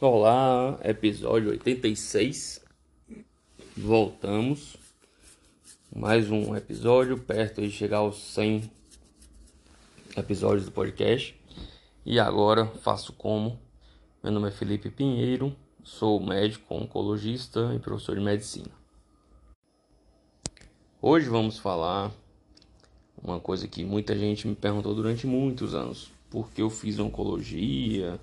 Olá, episódio 86. Voltamos. Mais um episódio, perto de chegar aos 100 episódios do podcast. E agora faço como? Meu nome é Felipe Pinheiro, sou médico, oncologista e professor de medicina. Hoje vamos falar uma coisa que muita gente me perguntou durante muitos anos: por que eu fiz oncologia?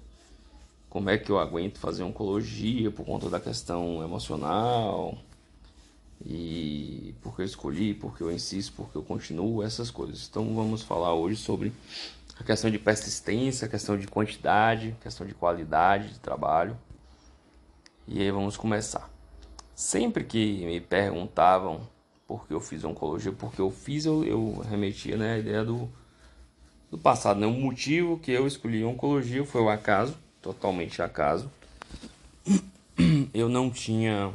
como é que eu aguento fazer oncologia por conta da questão emocional e porque eu escolhi, porque eu insisto, porque eu continuo, essas coisas. Então vamos falar hoje sobre a questão de persistência, a questão de quantidade, a questão de qualidade de trabalho. E aí vamos começar. Sempre que me perguntavam por que eu fiz oncologia, porque eu fiz, eu, eu remetia né, a ideia do, do passado. Né? O motivo que eu escolhi oncologia foi o acaso totalmente acaso. Eu não tinha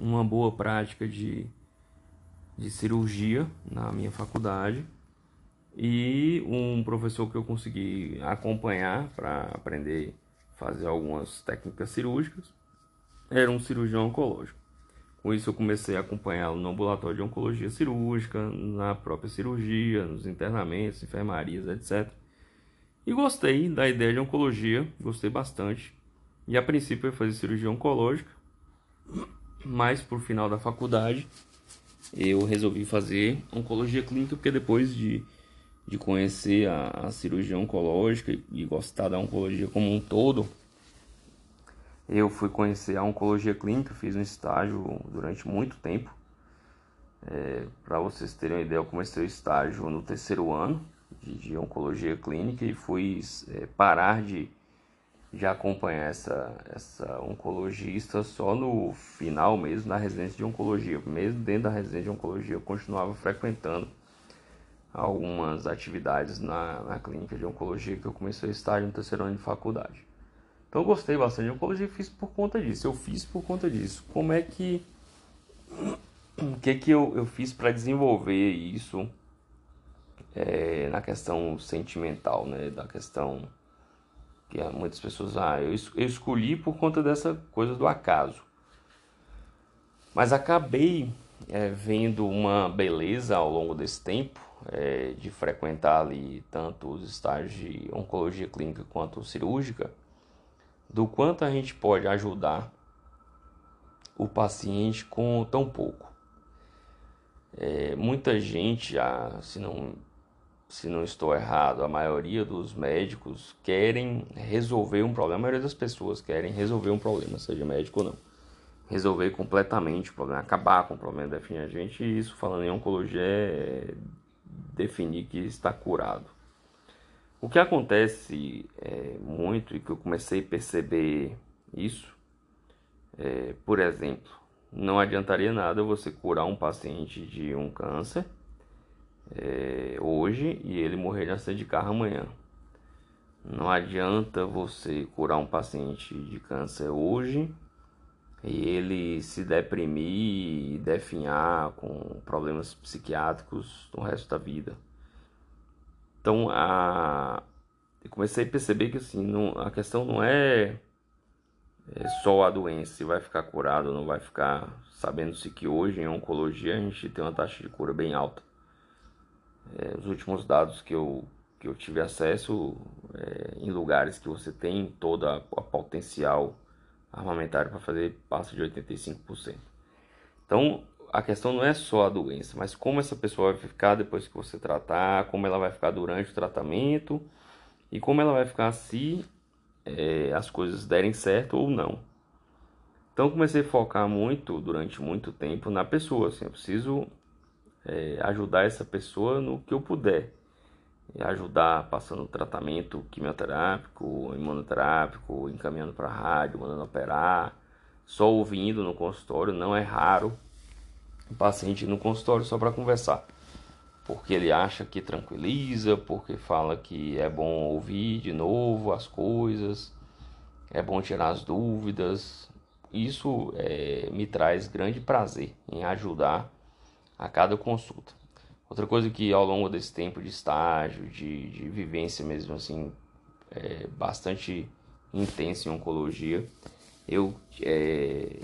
uma boa prática de, de cirurgia na minha faculdade e um professor que eu consegui acompanhar para aprender a fazer algumas técnicas cirúrgicas era um cirurgião oncológico. Com isso eu comecei a acompanhá-lo no ambulatório de oncologia cirúrgica, na própria cirurgia, nos internamentos, enfermarias, etc. E gostei da ideia de oncologia, gostei bastante. E a princípio eu ia fazer cirurgia oncológica, mas por final da faculdade eu resolvi fazer oncologia clínica, porque depois de, de conhecer a, a cirurgia oncológica e gostar da oncologia como um todo, eu fui conhecer a oncologia clínica, fiz um estágio durante muito tempo. É, Para vocês terem uma ideia, eu comecei o estágio no terceiro ano de, de oncologia clínica e fui é, parar de, de acompanhar essa, essa oncologista só no final mesmo na residência de oncologia. Mesmo dentro da residência de oncologia, eu continuava frequentando algumas atividades na, na clínica de oncologia que eu comecei a estar no terceiro ano de faculdade. Então eu gostei bastante de oncologia e fiz por conta disso. Eu fiz por conta disso. Como é que. O que, que eu, eu fiz para desenvolver isso é, na questão sentimental, né? Da questão que muitas pessoas, ah, eu, eu escolhi por conta dessa coisa do acaso. Mas acabei é, vendo uma beleza ao longo desse tempo é, de frequentar ali tanto os estágios de oncologia clínica quanto cirúrgica, do quanto a gente pode ajudar o paciente com tão pouco. É, muita gente, ah, se não se não estou errado, a maioria dos médicos querem resolver um problema, a maioria das pessoas querem resolver um problema, seja médico ou não. Resolver completamente o problema, acabar com o problema, definir a gente, e isso falando em oncologia é definir que está curado. O que acontece é, muito e que eu comecei a perceber isso, é, por exemplo, não adiantaria nada você curar um paciente de um câncer é, hoje e ele morrer de acidente de carro amanhã. Não adianta você curar um paciente de câncer hoje e ele se deprimir e definhar com problemas psiquiátricos no resto da vida. Então, a... eu comecei a perceber que assim, não... a questão não é... é só a doença, se vai ficar curado ou não vai ficar, sabendo-se que hoje em oncologia a gente tem uma taxa de cura bem alta é, os últimos dados que eu, que eu tive acesso é, em lugares que você tem toda a, potencial armamentário para fazer passa de 85%. Então, a questão não é só a doença, mas como essa pessoa vai ficar depois que você tratar, como ela vai ficar durante o tratamento e como ela vai ficar se é, as coisas derem certo ou não. Então comecei a focar muito durante muito tempo na pessoa, assim, eu preciso é, ajudar essa pessoa no que eu puder. Ajudar passando tratamento quimioterápico, imunoterápico, encaminhando para rádio, mandando operar, só ouvindo no consultório, não é raro o paciente no consultório só para conversar. Porque ele acha que tranquiliza, porque fala que é bom ouvir de novo as coisas. é bom tirar as dúvidas. Isso é, me traz grande prazer em ajudar a cada consulta. Outra coisa que ao longo desse tempo de estágio, de, de vivência mesmo assim, é, bastante intensa em oncologia, eu é,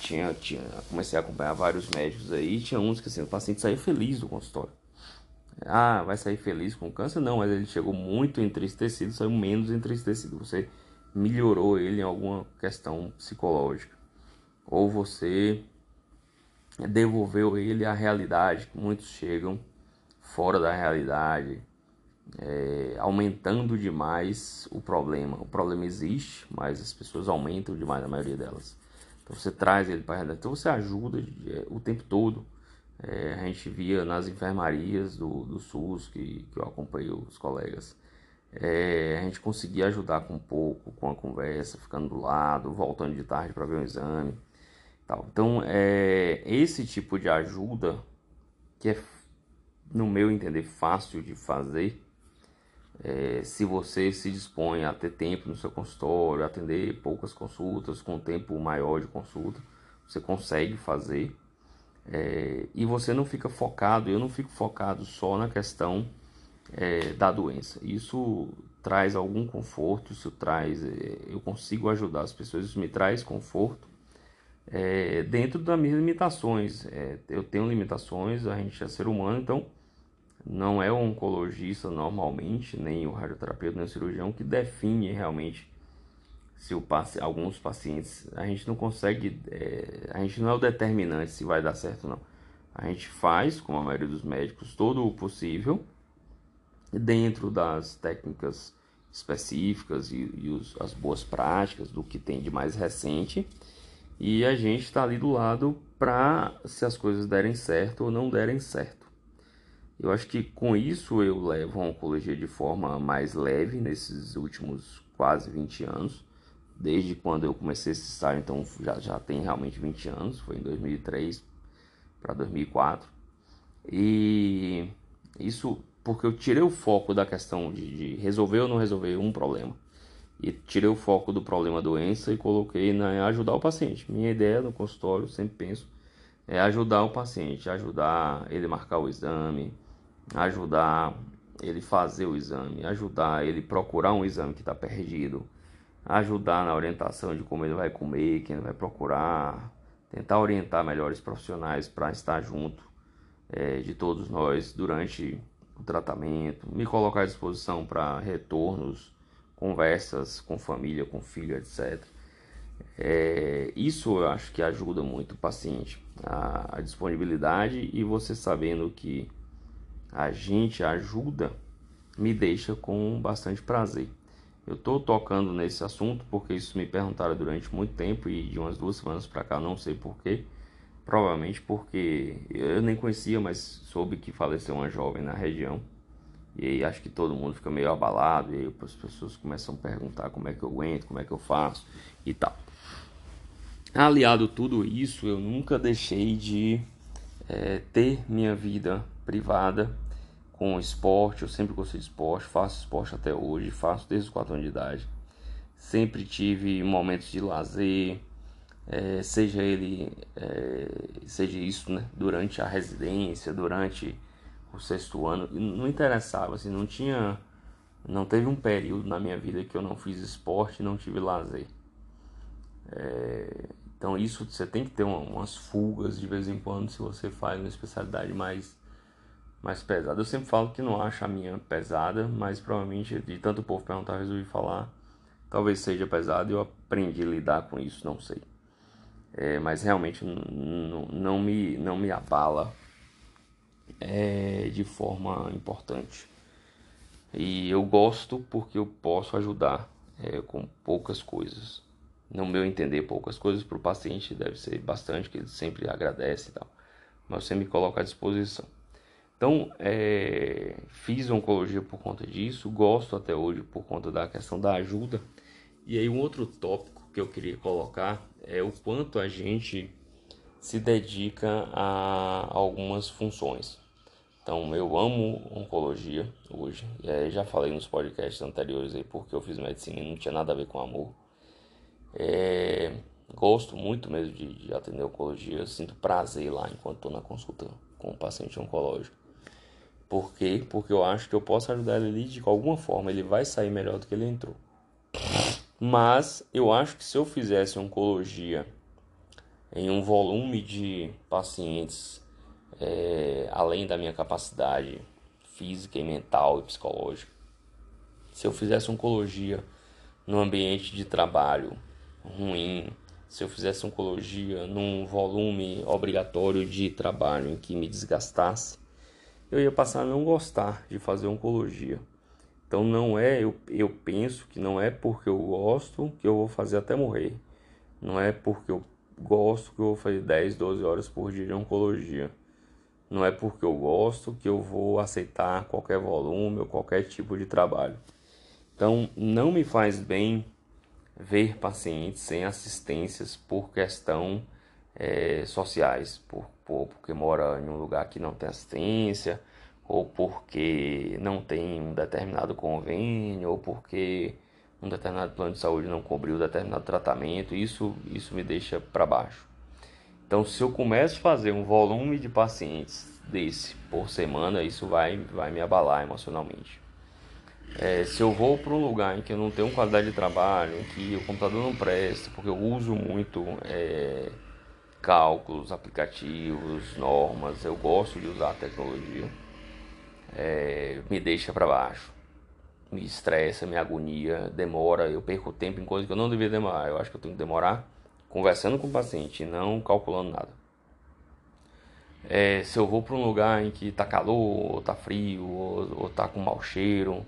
tinha, tinha, comecei a acompanhar vários médicos aí, tinha uns que assim, o paciente saía feliz do consultório. Ah, vai sair feliz com câncer? Não, mas ele chegou muito entristecido, saiu menos entristecido. Você melhorou ele em alguma questão psicológica. Ou você devolveu ele à realidade. Muitos chegam fora da realidade, é, aumentando demais o problema. O problema existe, mas as pessoas aumentam demais, a maioria delas. Então você traz ele para a realidade. Então você ajuda é, o tempo todo. É, a gente via nas enfermarias do, do SUS, que, que eu acompanhei os colegas, é, a gente conseguia ajudar com um pouco, com a conversa, ficando do lado, voltando de tarde para ver um exame. Tal. Então, é, esse tipo de ajuda, que é, no meu entender, fácil de fazer, é, se você se dispõe a ter tempo no seu consultório, atender poucas consultas, com tempo maior de consulta, você consegue fazer. É, e você não fica focado, eu não fico focado só na questão é, da doença. Isso traz algum conforto, isso traz, é, eu consigo ajudar as pessoas, isso me traz conforto é, dentro das minhas limitações. É, eu tenho limitações, a gente é ser humano, então não é o oncologista normalmente, nem o radioterapeuta, nem o cirurgião que define realmente se o paci alguns pacientes a gente não consegue, é, a gente não é o determinante se vai dar certo ou não. A gente faz, como a maioria dos médicos, todo o possível dentro das técnicas específicas e, e os, as boas práticas do que tem de mais recente. E a gente está ali do lado para se as coisas derem certo ou não derem certo. Eu acho que com isso eu levo a oncologia de forma mais leve nesses últimos quase 20 anos. Desde quando eu comecei esse estágio, então já, já tem realmente 20 anos, foi em 2003 para 2004. E isso porque eu tirei o foco da questão de, de, resolver ou não resolver um problema. E tirei o foco do problema doença e coloquei na ajudar o paciente. Minha ideia no consultório, sempre penso, é ajudar o paciente, ajudar ele marcar o exame, ajudar ele fazer o exame, ajudar ele procurar um exame que está perdido, ajudar na orientação de como ele vai comer, quem ele vai procurar, tentar orientar melhores profissionais para estar junto é, de todos nós durante o tratamento, me colocar à disposição para retornos, conversas com família, com filho, etc. É, isso eu acho que ajuda muito o paciente, a, a disponibilidade e você sabendo que a gente ajuda me deixa com bastante prazer. Eu estou tocando nesse assunto porque isso me perguntaram durante muito tempo e de umas duas semanas para cá, não sei porquê. Provavelmente porque eu nem conhecia, mas soube que faleceu uma jovem na região. E aí acho que todo mundo fica meio abalado. E aí as pessoas começam a perguntar como é que eu aguento, como é que eu faço e tal. Aliado tudo isso, eu nunca deixei de é, ter minha vida privada com esporte. Eu sempre gostei de esporte, faço esporte até hoje, faço desde os 4 anos de idade. Sempre tive momentos de lazer, é, seja ele é, seja isso né, durante a residência, durante o sexto ano, não interessava, assim, não tinha, não teve um período na minha vida que eu não fiz esporte não tive lazer. É, então isso você tem que ter uma, umas fugas de vez em quando se você faz uma especialidade mais mais pesada. Eu sempre falo que não acho a minha pesada, mas provavelmente de tanto povo perguntar eu resolvi falar. Talvez seja pesado eu aprendi a lidar com isso, não sei é, mas realmente não me, não me abala é, de forma importante. E eu gosto porque eu posso ajudar é, com poucas coisas. No meu entender, poucas coisas para o paciente deve ser bastante, que ele sempre agradece e tal. Mas você me coloca à disposição. Então, é, fiz oncologia por conta disso, gosto até hoje por conta da questão da ajuda. E aí, um outro tópico que eu queria colocar é o quanto a gente se dedica a algumas funções. Então, eu amo oncologia hoje. já falei nos podcasts anteriores aí porque eu fiz medicina e não tinha nada a ver com amor. É, gosto muito mesmo de, de atender oncologia, sinto prazer lá enquanto estou na consulta com o paciente oncológico. Por quê? Porque eu acho que eu posso ajudar ele de alguma forma, ele vai sair melhor do que ele entrou. Mas eu acho que se eu fizesse oncologia em um volume de pacientes é, além da minha capacidade física e mental e psicológica, se eu fizesse oncologia num ambiente de trabalho ruim, se eu fizesse oncologia num volume obrigatório de trabalho em que me desgastasse, eu ia passar a não gostar de fazer oncologia. Então não é, eu, eu penso que não é porque eu gosto que eu vou fazer até morrer. Não é porque eu gosto que eu vou fazer 10, 12 horas por dia de oncologia. Não é porque eu gosto que eu vou aceitar qualquer volume ou qualquer tipo de trabalho. Então não me faz bem ver pacientes sem assistências por questão é, sociais, por, por, porque mora em um lugar que não tem assistência, ou porque não tem um determinado convênio, ou porque um determinado plano de saúde não cobriu determinado tratamento, isso, isso me deixa para baixo. Então, se eu começo a fazer um volume de pacientes desse por semana, isso vai, vai me abalar emocionalmente. É, se eu vou para um lugar em que eu não tenho qualidade de trabalho, em que o computador não presta, porque eu uso muito é, cálculos, aplicativos, normas, eu gosto de usar a tecnologia, é, me deixa para baixo, me estressa, me agonia, demora, eu perco tempo em coisas que eu não devia demorar. Eu acho que eu tenho que demorar conversando com o paciente, não calculando nada. É, se eu vou para um lugar em que está calor, ou está frio, ou, está com mau cheiro,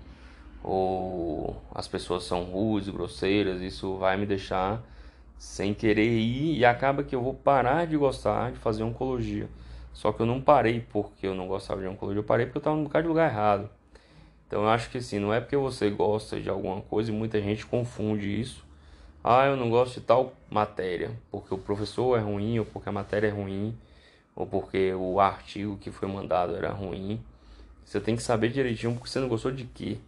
ou as pessoas são rudes, grosseiras, isso vai me deixar sem querer ir e acaba que eu vou parar de gostar de fazer oncologia. Só que eu não parei porque eu não gostava de oncologia, eu parei porque eu estava no bocado de lugar errado. Então eu acho que assim, não é porque você gosta de alguma coisa e muita gente confunde isso. Ah, eu não gosto de tal matéria, porque o professor é ruim, ou porque a matéria é ruim, ou porque o artigo que foi mandado era ruim. Você tem que saber direitinho porque você não gostou de quê.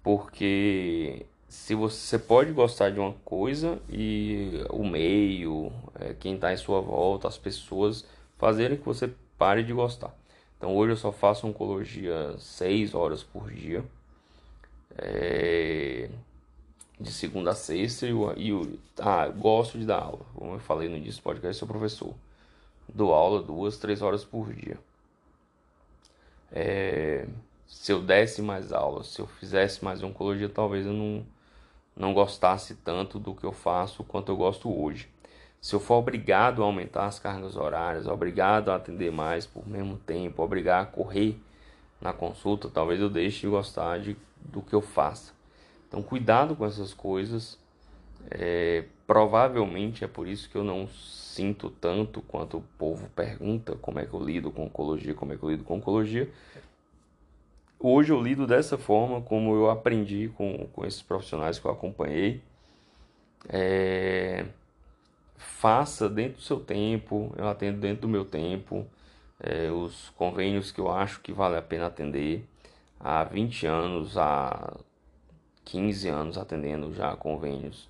Porque se você, pode gostar de uma coisa e o meio, é, quem está em sua volta, as pessoas fazerem que você pare de gostar. Então hoje eu só faço oncologia 6 horas por dia. É, de segunda a sexta e, e ah, gosto de dar aula. Como eu falei no início do podcast, sou professor. Dou aula duas, três horas por dia. É, se eu desse mais aulas, se eu fizesse mais oncologia, talvez eu não, não gostasse tanto do que eu faço quanto eu gosto hoje. Se eu for obrigado a aumentar as cargas horárias, obrigado a atender mais por mesmo tempo, obrigado a correr na consulta, talvez eu deixe de gostar de, do que eu faço. Então, cuidado com essas coisas. É, provavelmente é por isso que eu não sinto tanto quanto o povo pergunta como é que eu lido com oncologia, como é que eu lido com oncologia, Hoje eu lido dessa forma, como eu aprendi com, com esses profissionais que eu acompanhei. É, faça dentro do seu tempo, eu atendo dentro do meu tempo, é, os convênios que eu acho que vale a pena atender. Há 20 anos, há 15 anos atendendo já convênios.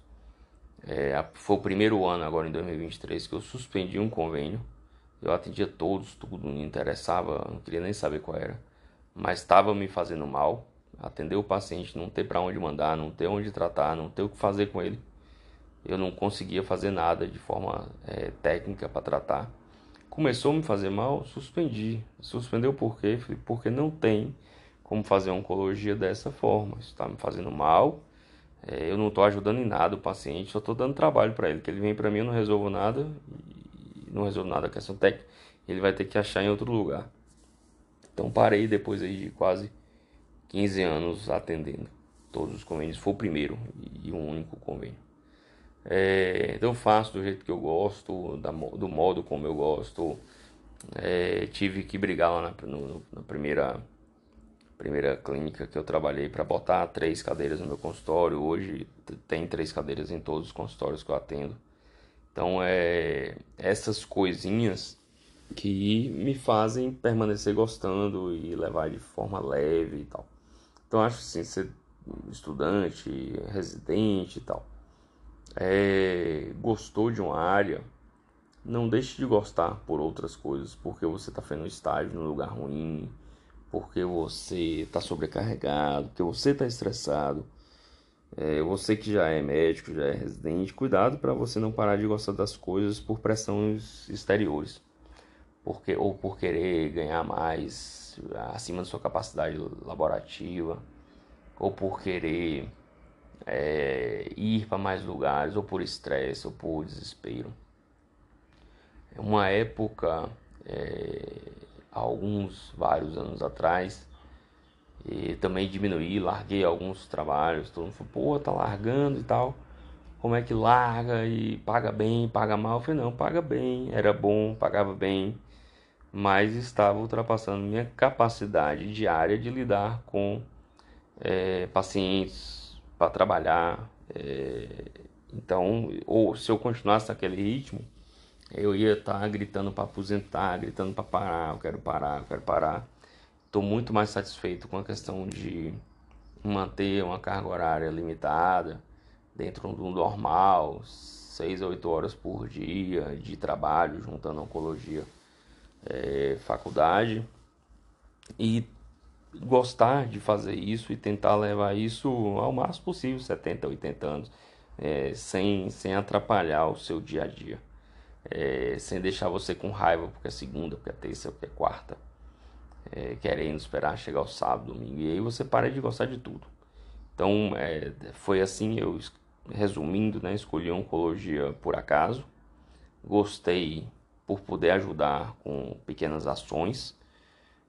É, foi o primeiro ano, agora em 2023, que eu suspendi um convênio. Eu atendia todos, tudo me interessava, não queria nem saber qual era mas estava me fazendo mal. Atender o paciente, não ter para onde mandar, não ter onde tratar, não ter o que fazer com ele. Eu não conseguia fazer nada de forma é, técnica para tratar. Começou a me fazer mal, suspendi. Suspendeu por quê? Porque não tem como fazer oncologia dessa forma. Isso está me fazendo mal. É, eu não estou ajudando em nada o paciente, só estou dando trabalho para ele. Que ele vem para mim, eu não resolvo nada, não resolvo nada a questão técnica. Ele vai ter que achar em outro lugar. Então parei depois aí de quase 15 anos atendendo todos os convênios. Foi o primeiro e o único convênio. É, então faço do jeito que eu gosto, da, do modo como eu gosto. É, tive que brigar lá na, no, na primeira, primeira clínica que eu trabalhei para botar três cadeiras no meu consultório. Hoje tem três cadeiras em todos os consultórios que eu atendo. Então é essas coisinhas que me fazem permanecer gostando e levar de forma leve e tal. Então acho assim, ser estudante, residente e tal. É, gostou de uma área, não deixe de gostar por outras coisas, porque você está fazendo estágio num lugar ruim, porque você está sobrecarregado, porque você está estressado. É, você que já é médico, já é residente, cuidado para você não parar de gostar das coisas por pressões exteriores, porque ou por querer ganhar mais acima da sua capacidade laborativa, ou por querer é, ir para mais lugares, ou por estresse, ou por desespero. É uma época, é, alguns vários anos atrás, e também diminuí, larguei alguns trabalhos. Todo mundo falou, pô, tá largando e tal. Como é que larga e paga bem, paga mal? Eu falei, não, paga bem, era bom, pagava bem, mas estava ultrapassando minha capacidade diária de lidar com é, pacientes para trabalhar. É, então, ou se eu continuasse naquele ritmo, eu ia estar tá gritando para aposentar, gritando para parar, eu quero parar, eu quero parar estou muito mais satisfeito com a questão de manter uma carga horária limitada dentro do normal, 6 a 8 horas por dia de trabalho, juntando oncologia, é, faculdade, e gostar de fazer isso e tentar levar isso ao máximo possível, 70, 80 anos, é, sem, sem atrapalhar o seu dia a dia, é, sem deixar você com raiva porque é segunda, porque é terça, porque é quarta é, querendo esperar chegar o sábado, domingo, e aí você para de gostar de tudo. Então, é, foi assim, eu resumindo, né, escolhi oncologia por acaso, gostei por poder ajudar com pequenas ações,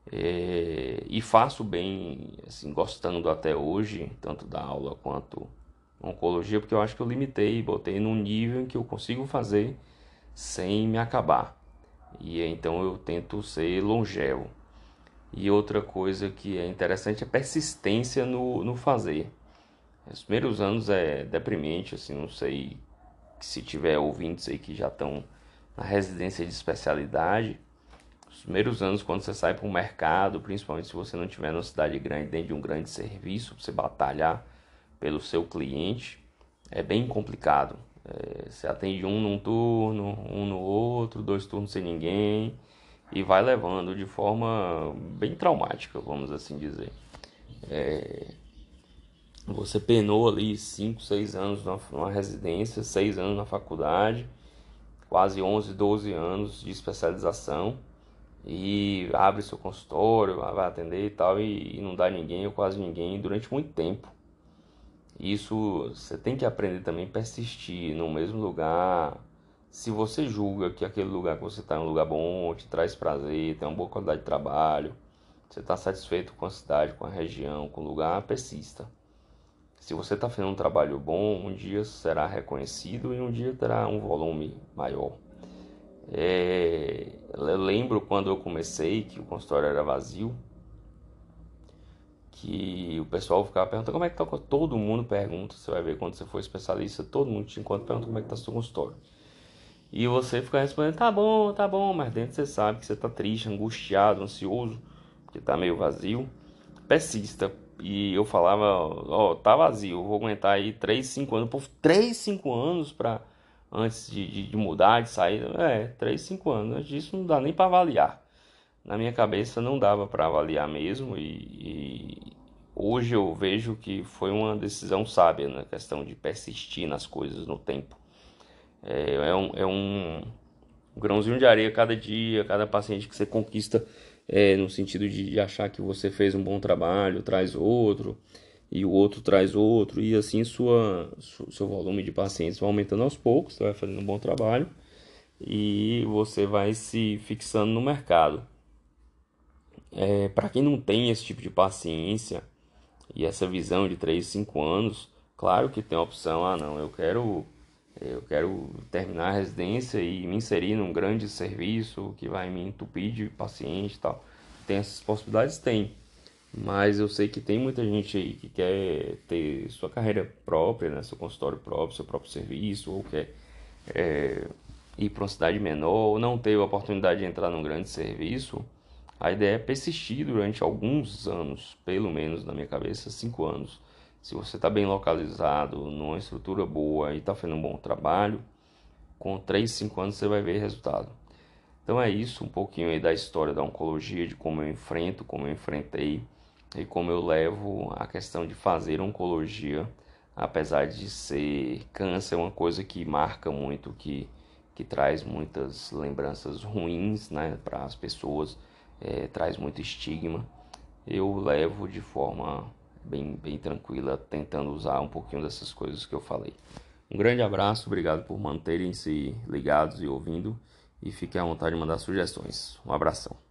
é, e faço bem, assim, gostando até hoje, tanto da aula quanto oncologia, porque eu acho que eu limitei, botei num nível em que eu consigo fazer sem me acabar. E então eu tento ser longevo. E outra coisa que é interessante é persistência no, no fazer. Os primeiros anos é deprimente, assim, não sei se tiver ouvintes aí que já estão na residência de especialidade. Os primeiros anos, quando você sai para o mercado, principalmente se você não tiver numa cidade grande, dentro de um grande serviço, você batalhar pelo seu cliente, é bem complicado. É, você atende um num turno, um no outro, dois turnos sem ninguém e vai levando de forma bem traumática, vamos assim dizer. É, você penou ali 5, 6 anos numa residência, 6 anos na faculdade, quase 11, 12 anos de especialização e abre seu consultório, vai atender e tal, e, e não dá ninguém ou quase ninguém durante muito tempo. Isso você tem que aprender também persistir no mesmo lugar, se você julga que aquele lugar que você está é um lugar bom, te traz prazer, tem uma boa qualidade de trabalho, você está satisfeito com a cidade, com a região, com o lugar, persista. Se você está fazendo um trabalho bom, um dia será reconhecido e um dia terá um volume maior. É, eu lembro quando eu comecei que o consultório era vazio, que o pessoal ficava perguntando como é que tá, todo mundo pergunta, você vai ver quando você for especialista, todo mundo te encontra pergunta como é que tá seu consultório. E você fica respondendo, tá bom, tá bom, mas dentro você sabe que você tá triste, angustiado, ansioso, que tá meio vazio. Persista. E eu falava, ó, tá vazio, vou aguentar aí 3, 5 anos. Pô, 3, 5 anos pra, antes de, de, de, mudar, de sair. É, 3, 5 anos. Antes disso não dá nem para avaliar. Na minha cabeça não dava para avaliar mesmo. E, e, hoje eu vejo que foi uma decisão sábia na questão de persistir nas coisas no tempo. É, é, um, é um grãozinho de areia cada dia, cada paciente que você conquista, é, no sentido de, de achar que você fez um bom trabalho, traz outro, e o outro traz outro, e assim sua, seu volume de pacientes vai aumentando aos poucos, você vai fazendo um bom trabalho e você vai se fixando no mercado. É, Para quem não tem esse tipo de paciência e essa visão de 3, 5 anos, claro que tem a opção, ah não, eu quero eu quero terminar a residência e me inserir num grande serviço que vai me entupir de paciente e tal. Tem essas possibilidades? Tem. Mas eu sei que tem muita gente aí que quer ter sua carreira própria, né? seu consultório próprio, seu próprio serviço, ou quer é, ir para uma cidade menor, ou não ter a oportunidade de entrar num grande serviço. A ideia é persistir durante alguns anos, pelo menos na minha cabeça, cinco anos Se você está bem localizado, numa estrutura boa e está fazendo um bom trabalho, com 3, 5 anos você vai ver resultado. Então é isso, um pouquinho aí da história da oncologia, de como eu enfrento, como eu enfrentei e como eu levo a questão de fazer oncologia, apesar de ser câncer, uma coisa que marca muito, que, que traz muitas lembranças ruins né, para as pessoas, é, traz muito estigma. Eu levo de forma bem, bem tranquila, tentando usar um pouquinho dessas coisas que eu falei. Um grande abraço, obrigado por manterem-se ligados e ouvindo. E fiquem à vontade de mandar sugestões. Um abração.